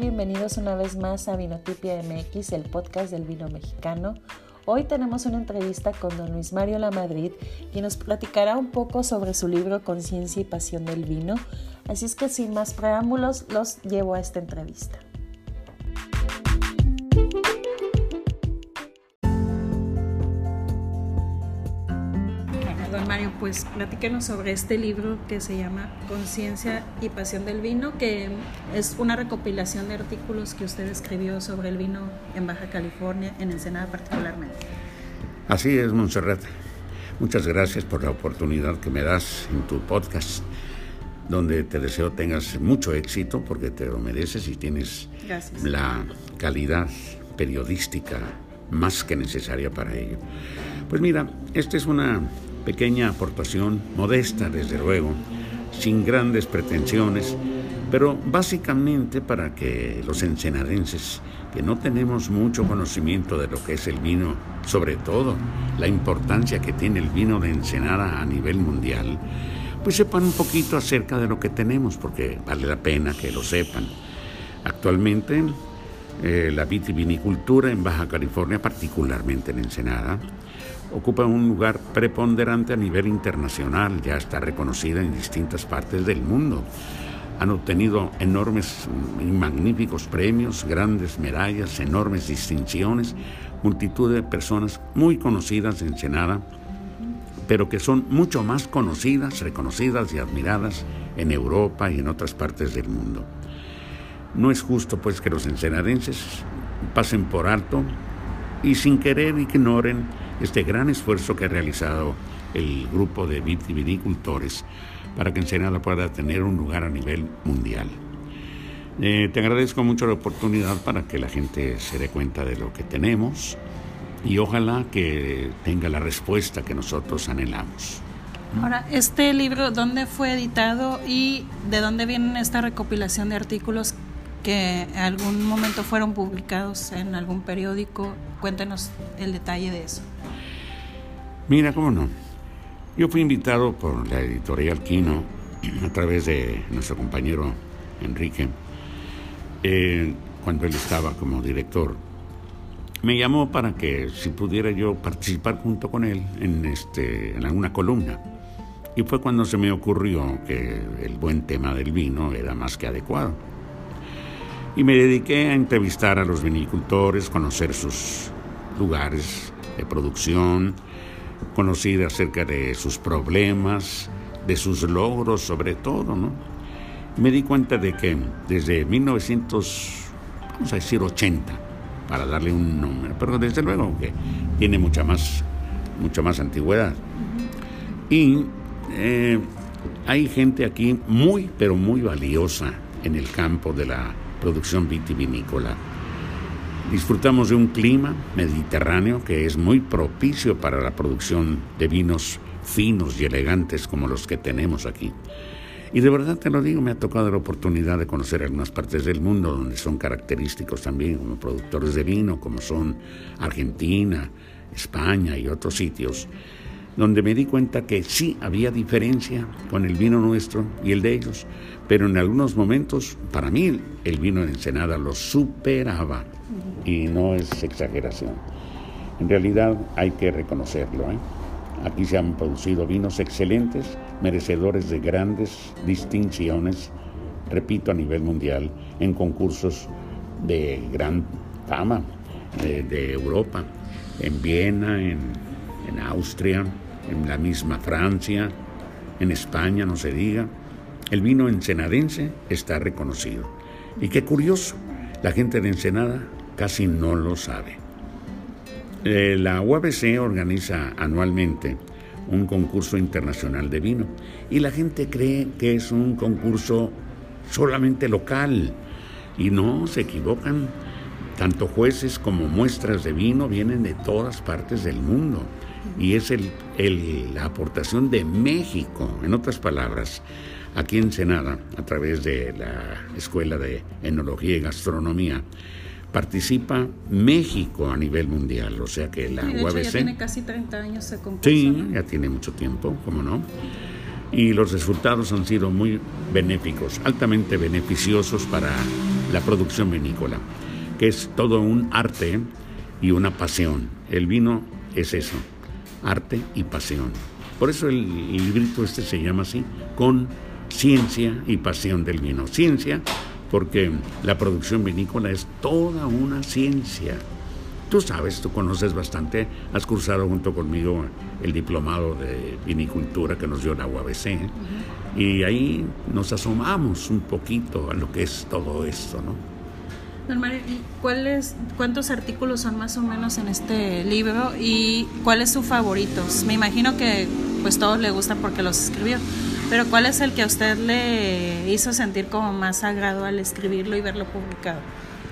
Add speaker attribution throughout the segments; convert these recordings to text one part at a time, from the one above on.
Speaker 1: Bienvenidos una vez más a Vinotipia MX, el podcast del vino mexicano. Hoy tenemos una entrevista con don Luis Mario Lamadrid, quien nos platicará un poco sobre su libro Conciencia y Pasión del Vino. Así es que sin más preámbulos, los llevo a esta entrevista. Mario, pues platíquenos sobre este libro que se llama Conciencia y Pasión del Vino, que es una recopilación de artículos que usted escribió sobre el vino en Baja California, en Ensenada particularmente.
Speaker 2: Así es, Montserrat. Muchas gracias por la oportunidad que me das en tu podcast, donde te deseo tengas mucho éxito porque te lo mereces y tienes la calidad periodística más que necesaria para ello. Pues mira, esta es una pequeña aportación, modesta desde luego, sin grandes pretensiones, pero básicamente para que los ensenadenses, que no tenemos mucho conocimiento de lo que es el vino, sobre todo la importancia que tiene el vino de Ensenada a nivel mundial, pues sepan un poquito acerca de lo que tenemos, porque vale la pena que lo sepan. Actualmente, eh, la vitivinicultura en Baja California, particularmente en Ensenada, ocupa un lugar preponderante a nivel internacional, ya está reconocida en distintas partes del mundo. Han obtenido enormes y magníficos premios, grandes medallas, enormes distinciones, multitud de personas muy conocidas en Senada, pero que son mucho más conocidas, reconocidas y admiradas en Europa y en otras partes del mundo. No es justo pues que los ensenadenses pasen por alto y sin querer ignoren este gran esfuerzo que ha realizado el grupo de vitivinicultores para que Ensenada pueda tener un lugar a nivel mundial. Eh, te agradezco mucho la oportunidad para que la gente se dé cuenta de lo que tenemos y ojalá que tenga la respuesta que nosotros anhelamos.
Speaker 1: Ahora, este libro, ¿dónde fue editado y de dónde viene esta recopilación de artículos que en algún momento fueron publicados en algún periódico? Cuéntenos el detalle de eso.
Speaker 2: Mira, cómo no. Yo fui invitado por la editorial Quino a través de nuestro compañero Enrique, eh, cuando él estaba como director. Me llamó para que si pudiera yo participar junto con él en, este, en alguna columna. Y fue cuando se me ocurrió que el buen tema del vino era más que adecuado. Y me dediqué a entrevistar a los vinicultores, conocer sus lugares de producción, conocida acerca de sus problemas, de sus logros sobre todo, ¿no? Me di cuenta de que desde 1900, vamos a decir 80, para darle un número, pero desde luego que tiene mucha más, mucha más antigüedad. Y eh, hay gente aquí muy, pero muy valiosa en el campo de la producción vitivinícola Disfrutamos de un clima mediterráneo que es muy propicio para la producción de vinos finos y elegantes como los que tenemos aquí. Y de verdad te lo digo, me ha tocado la oportunidad de conocer algunas partes del mundo donde son característicos también como productores de vino, como son Argentina, España y otros sitios, donde me di cuenta que sí había diferencia con el vino nuestro y el de ellos, pero en algunos momentos, para mí, el vino de Ensenada lo superaba y no es exageración. En realidad hay que reconocerlo. ¿eh? Aquí se han producido vinos excelentes, merecedores de grandes distinciones, repito, a nivel mundial, en concursos de gran fama de, Europa, en Viena, en, en Austria, en la misma Francia, en España, no se diga. El vino ensenadense está reconocido. Y qué curioso, la gente de Ensenada casi no lo sabe. Eh, la UABC organiza anualmente un concurso internacional de vino y la gente cree que es un concurso solamente local y no, se equivocan. Tanto jueces como muestras de vino vienen de todas partes del mundo y es el, la aportación de México, en otras palabras, aquí en Senada, a través de la Escuela de Enología y Gastronomía, participa México a nivel mundial, o sea que la
Speaker 1: sí,
Speaker 2: UABC...
Speaker 1: ya tiene casi 30 años ese concurso.
Speaker 2: Sí, ya tiene mucho tiempo, ¿cómo no? Y los resultados han sido muy benéficos, altamente beneficiosos para la producción vinícola, que es todo un arte y una pasión. El vino es eso, arte y pasión. Por eso el, librito este se llama así, con ciencia y pasión del vino. Ciencia porque la producción vinícola es toda una ciencia. Tú sabes, tú conoces bastante, has cursado junto conmigo el diplomado de vinicultura que nos dio la UABC y ahí nos asomamos un poquito a lo que es todo esto, ¿no?
Speaker 1: ¿Cuáles, ¿cuántos artículos son más o menos en este libro y cuál es su favorito? Me imagino que pues todos le gustan porque los escribió, pero ¿cuál es el que a usted le hizo sentir como más agrado al escribirlo y verlo publicado?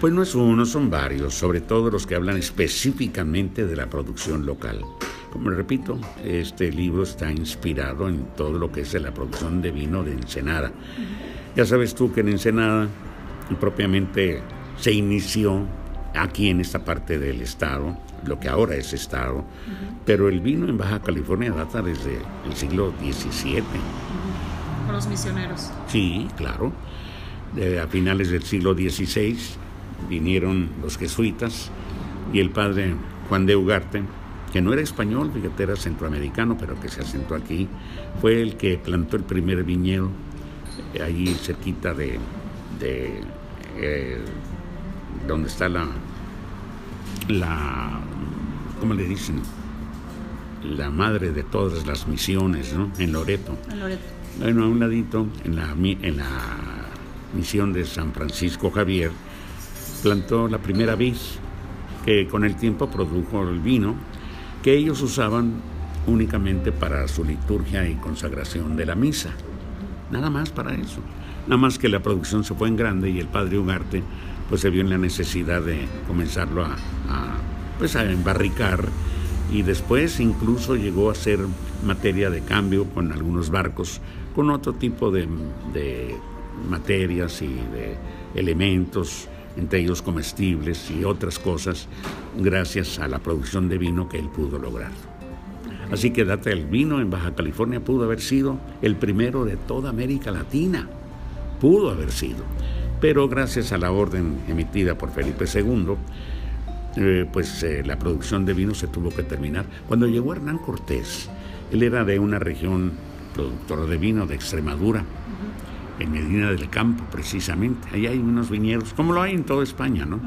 Speaker 2: Pues no es uno, son varios, sobre todo los que hablan específicamente de la producción local. Como repito, este libro está inspirado en todo lo que es la producción de vino de Ensenada. Ya sabes tú que en Ensenada propiamente se inició aquí en esta parte del estado, lo que ahora es estado, pero el vino en Baja California data desde el siglo XVII.
Speaker 1: Con los misioneros.
Speaker 2: Sí, claro. a finales del siglo XVI vinieron los jesuitas y el padre Juan de Ugarte, que no era español, fíjate, era centroamericano, pero que se asentó aquí, fue el que plantó el primer viñedo eh, allí cerquita de, eh, donde está la, la, ¿cómo le dicen? La madre de todas las misiones, ¿no? En Loreto.
Speaker 1: En Loreto.
Speaker 2: Bueno, a un ladito, en la, en la misión de San Francisco Javier, plantó la primera vid que con el tiempo produjo el vino que ellos usaban únicamente para su liturgia y consagración de la misa. Nada más para eso. Nada más que la producción se fue en grande y el padre Ugarte pues se vio en la necesidad de comenzarlo a, pues a embarricar. Y después incluso llegó a ser materia de cambio con algunos barcos, con otro tipo de, de materias y de elementos entre ellos comestibles y otras cosas, gracias a la producción de vino que él pudo lograr. Así que Data el Vino en Baja California pudo haber sido el primero de toda América Latina, pudo haber sido, pero gracias a la orden emitida por Felipe II, eh, pues eh, la producción de vino se tuvo que terminar. Cuando llegó Hernán Cortés, él era de una región productora de vino de Extremadura, en Medina del Campo, precisamente. Ahí hay unos viñedos, como lo hay en toda España, ¿no?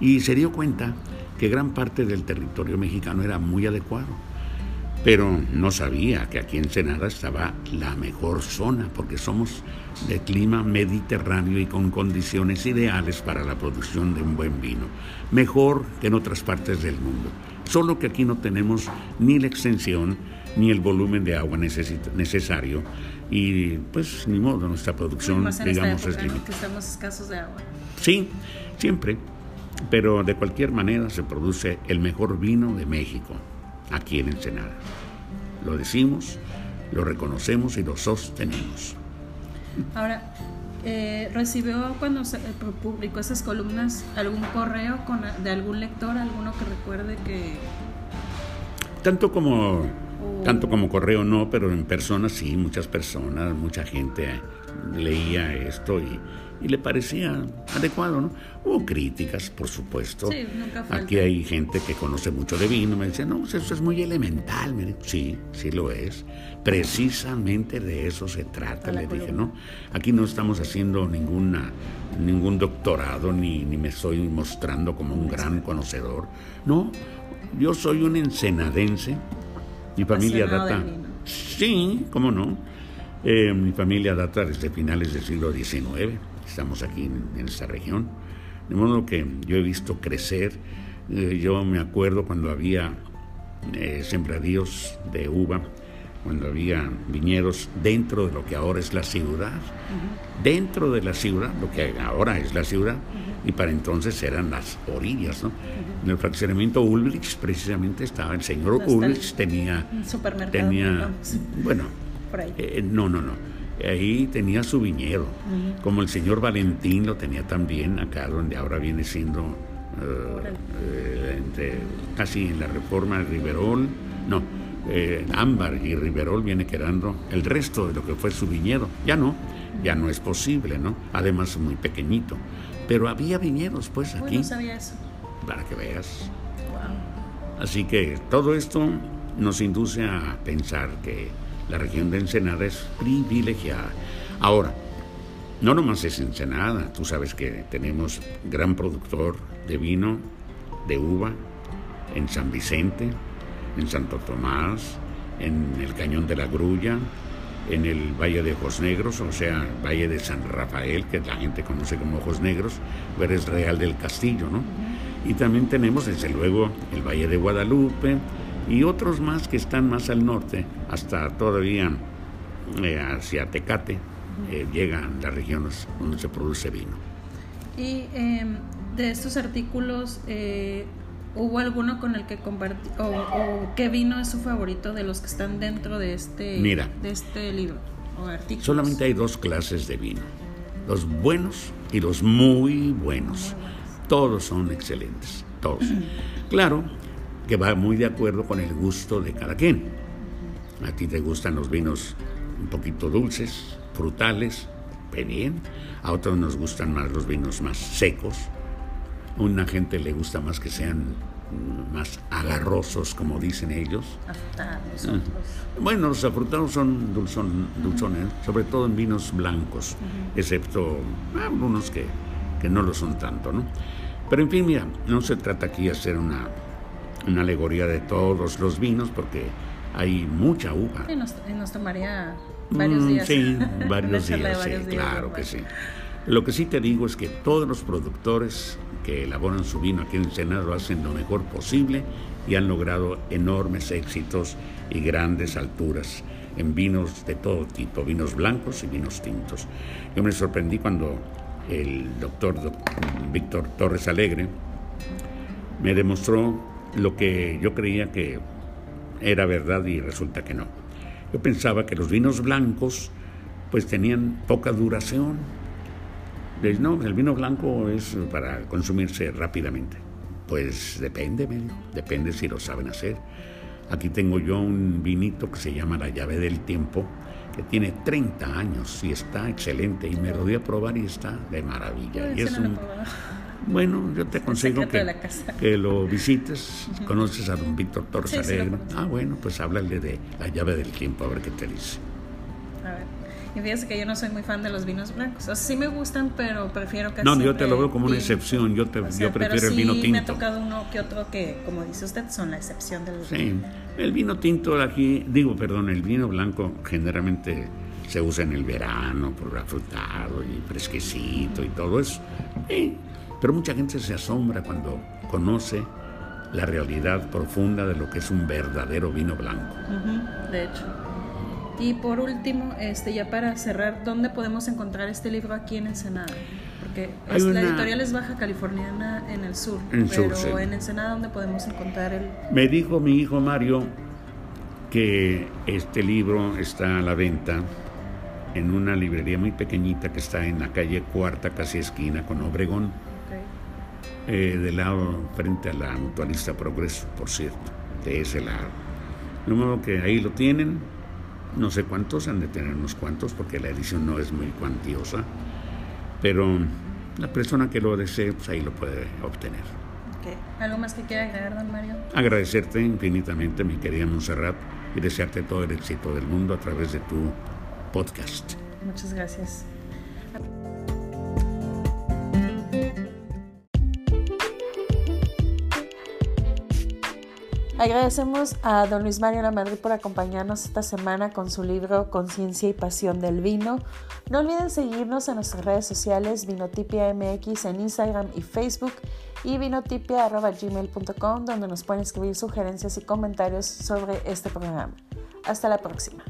Speaker 2: Y se dio cuenta que gran parte del territorio mexicano era muy adecuado, pero no sabía que aquí en Senada estaba la mejor zona, porque somos de clima mediterráneo y con condiciones ideales para la producción de un buen vino, mejor que en otras partes del mundo. Solo que aquí no tenemos ni la extensión ni el volumen de agua necesario y pues ni modo, nuestra producción, digamos, es limitada.
Speaker 1: Que estamos escasos de agua.
Speaker 2: Sí, siempre, pero de cualquier manera se produce el mejor vino de México, aquí en Ensenada. Lo decimos, lo reconocemos y lo sostenemos.
Speaker 1: Ahora, eh, ¿recibió cuando se eh, publicó esas columnas algún correo con, de algún lector, alguno que recuerde que...
Speaker 2: Tanto como tanto como correo no, pero en persona sí, muchas personas, mucha gente leía esto y, le parecía adecuado, ¿no? Hubo críticas, por supuesto.
Speaker 1: Sí, nunca
Speaker 2: Aquí hay gente que conoce mucho de vino, me dice, no, pues eso es muy elemental. sí, sí lo es. Precisamente de eso se trata, le dije, ¿no? Aquí no estamos haciendo ninguna, ningún doctorado, ni, ni me estoy mostrando como un gran conocedor. No, yo soy un ensenadense mi familia data. Sí, cómo no. Eh, mi familia data desde finales del siglo XIX. Estamos aquí en, esta región. De modo que yo he visto crecer. Eh, yo me acuerdo cuando había eh, sembradíos de uva, cuando había viñedos dentro de lo que ahora es la ciudad. Dentro de la ciudad, lo que ahora es la ciudad y para entonces eran las orillas, ¿no? En el fraccionamiento Ulrich precisamente estaba el señor Ulrich tenía tenía bueno eh, no no no ahí tenía su viñedo como el señor Valentín lo tenía también acá donde ahora viene siendo eh, eh, casi en la reforma de Riverol no eh, ámbar y riverol viene quedando el resto de lo que fue su viñedo. Ya no, ya no es posible, ¿no? Además muy pequeñito. Pero había viñedos, pues, aquí.
Speaker 1: no sabía eso.
Speaker 2: Para que veas. Así que todo esto nos induce a pensar que la región de Ensenada es privilegiada. Ahora, no nomás es Ensenada, tú sabes que tenemos gran productor de vino, de uva, en San Vicente, en Santo Tomás, en el Cañón de la Grulla, en el Valle de Ojos Negros, o sea, Valle de San Rafael, que la gente conoce como Ojos Negros, pero es Real del Castillo, ¿no? Y también tenemos, desde luego, el Valle de Guadalupe y otros más que están más al norte, hasta todavía eh, hacia Tecate, eh, llegan las regiones donde se produce vino.
Speaker 1: Y em, de estos artículos, eh, ¿Hubo alguno con el que compartí o, qué vino es su favorito de los que están dentro de este, de este libro o artículo?
Speaker 2: Solamente hay dos clases de vino, los buenos y los muy buenos. Todos son excelentes, todos. claro que va muy de acuerdo con el gusto de cada quien. A ti te gustan los vinos un poquito dulces, frutales, bien. A otros nos gustan más los vinos más secos, una gente le gusta más que sean más agarrosos, como dicen ellos.
Speaker 1: Afrutados.
Speaker 2: Ah. Bueno, los afrutados son dulzones, sobre todo en vinos blancos, excepto algunos que, que, no lo son tanto, ¿no? Pero en fin, mira, no se trata aquí de hacer una, una alegoría de todos los vinos, porque hay mucha uva.
Speaker 1: Y nos, tomaría varios mm, días.
Speaker 2: sí, varios días, sí, claro que sí. Lo que sí te digo es que todos los productores que elaboran su vino aquí en Senado lo hacen lo mejor posible y han logrado enormes éxitos y grandes alturas en vinos de todo tipo, vinos blancos y vinos tintos. Yo me sorprendí cuando el doctor Víctor Torres Alegre me demostró lo que yo creía que era verdad y resulta que no. Yo pensaba que los vinos blancos pues tenían poca duración, no, el vino blanco es para consumirse rápidamente. Pues depende, depende si lo saben hacer. Aquí tengo yo un vinito que se llama La llave del tiempo, que tiene 30 años y está excelente. Y me lo di a probar y está de maravilla. Y es un, bueno, yo te aconsejo que, que, lo visites. Conoces a don Víctor Torres Alegre. Ah, bueno, pues háblale de La llave del tiempo, a ver qué te dice.
Speaker 1: Y fíjese que yo no soy muy fan de los vinos blancos. O sea, sí me gustan, pero prefiero que
Speaker 2: No, yo te lo veo como una excepción. Yo, te, yo prefiero el vino tinto.
Speaker 1: me ha tocado uno que otro que, como dice usted, son la excepción del
Speaker 2: Sí, el vino tinto aquí, digo, perdón, el vino blanco generalmente se usa en el verano por afrutado y fresquecito y todo eso. pero mucha gente se asombra cuando conoce la realidad profunda de lo que es un verdadero vino blanco.
Speaker 1: de hecho. Y por último, este, ya para cerrar, ¿dónde podemos encontrar este libro aquí en Ensenada? Porque la editorial es Baja Californiana en el sur, pero en Ensenada, ¿dónde podemos encontrar el...?
Speaker 2: Me dijo mi hijo Mario que este libro está a la venta en una librería muy pequeñita que está en la calle Cuarta, casi esquina con Obregón, eh, del lado frente a la Mutualista Progreso, por cierto, de ese lado. De modo que ahí lo tienen, no sé cuántos, han de tener unos cuantos porque la edición no es muy cuantiosa, pero la persona que lo desee, pues ahí lo puede obtener.
Speaker 1: ¿Algo más que quiera agregar, don Mario?
Speaker 2: Agradecerte infinitamente, mi querida Monserrat, y desearte todo el éxito del mundo a través de tu podcast.
Speaker 1: Muchas gracias. Agradecemos a don Luis Mario Lamadrid por acompañarnos esta semana con su libro Conciencia y Pasión del Vino. No olviden seguirnos en nuestras redes sociales Vinotipia MX en Instagram y Facebook y vinotipia.gmail.com donde nos pueden escribir sugerencias y comentarios sobre este programa. Hasta la próxima.